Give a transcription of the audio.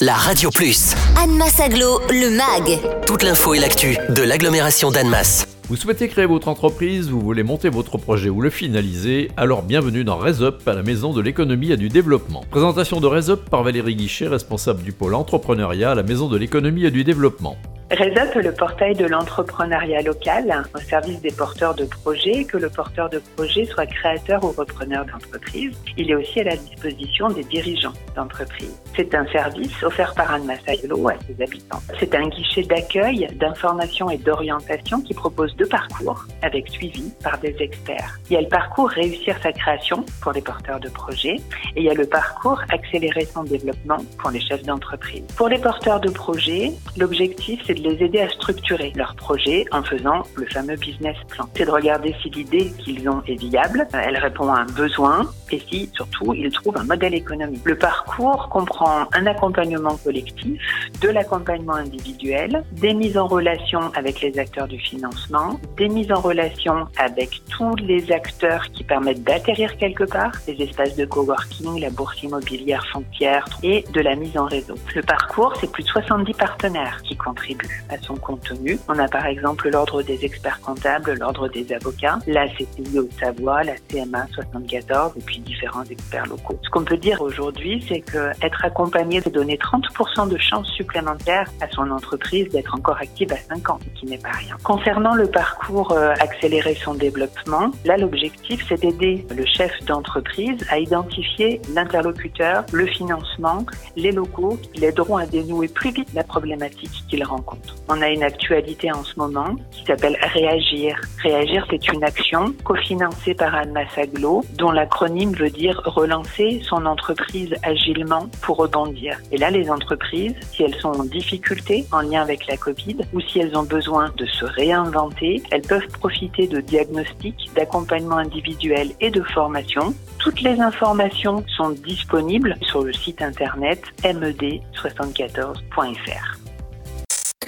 la Radio Plus. Annemasse Aglo, le MAG. Toute l'info et l'actu de l'agglomération d'Annemasse. Vous souhaitez créer votre entreprise, vous voulez monter votre projet ou le finaliser, alors bienvenue dans RaisUp à la Maison de l'économie et du développement. Présentation de RaisUp par Valérie Guichet, responsable du pôle entrepreneuriat à la Maison de l'économie et du développement. RESUP le portail de l'entrepreneuriat local au service des porteurs de projets, que le porteur de projet soit créateur ou repreneur d'entreprise. Il est aussi à la disposition des dirigeants d'entreprise. C'est un service offert par Anne Massaglo à ses habitants. C'est un guichet d'accueil, d'information et d'orientation qui propose deux parcours avec suivi par des experts. Il y a le parcours réussir sa création pour les porteurs de projets et il y a le parcours accélérer son développement pour les chefs d'entreprise. Pour les porteurs de projets, l'objectif c'est les aider à structurer leur projet en faisant le fameux business plan. C'est de regarder si l'idée qu'ils ont est viable, elle répond à un besoin et si surtout ils trouvent un modèle économique. Le parcours comprend un accompagnement collectif, de l'accompagnement individuel, des mises en relation avec les acteurs du financement, des mises en relation avec tous les acteurs qui permettent d'atterrir quelque part, les espaces de coworking, la bourse immobilière foncière et de la mise en réseau. Le parcours, c'est plus de 70 partenaires qui contribuent à son contenu. On a par exemple l'ordre des experts comptables, l'ordre des avocats, la CCI au Savoie, la CMA 74 et puis différents experts locaux. Ce qu'on peut dire aujourd'hui, c'est que être accompagné, c'est donner 30% de chances supplémentaires à son entreprise d'être encore active à 5 ans, ce qui n'est pas rien. Concernant le parcours euh, accélérer son développement, là l'objectif c'est d'aider le chef d'entreprise à identifier l'interlocuteur, le financement, les locaux qui l'aideront à dénouer plus vite la problématique qu'il rencontre. On a une actualité en ce moment qui s'appelle Réagir. Réagir, c'est une action cofinancée par Anne Massaglo, dont l'acronyme veut dire relancer son entreprise agilement pour rebondir. Et là, les entreprises, si elles sont en difficulté en lien avec la Covid ou si elles ont besoin de se réinventer, elles peuvent profiter de diagnostics, d'accompagnement individuel et de formation. Toutes les informations sont disponibles sur le site internet med74.fr.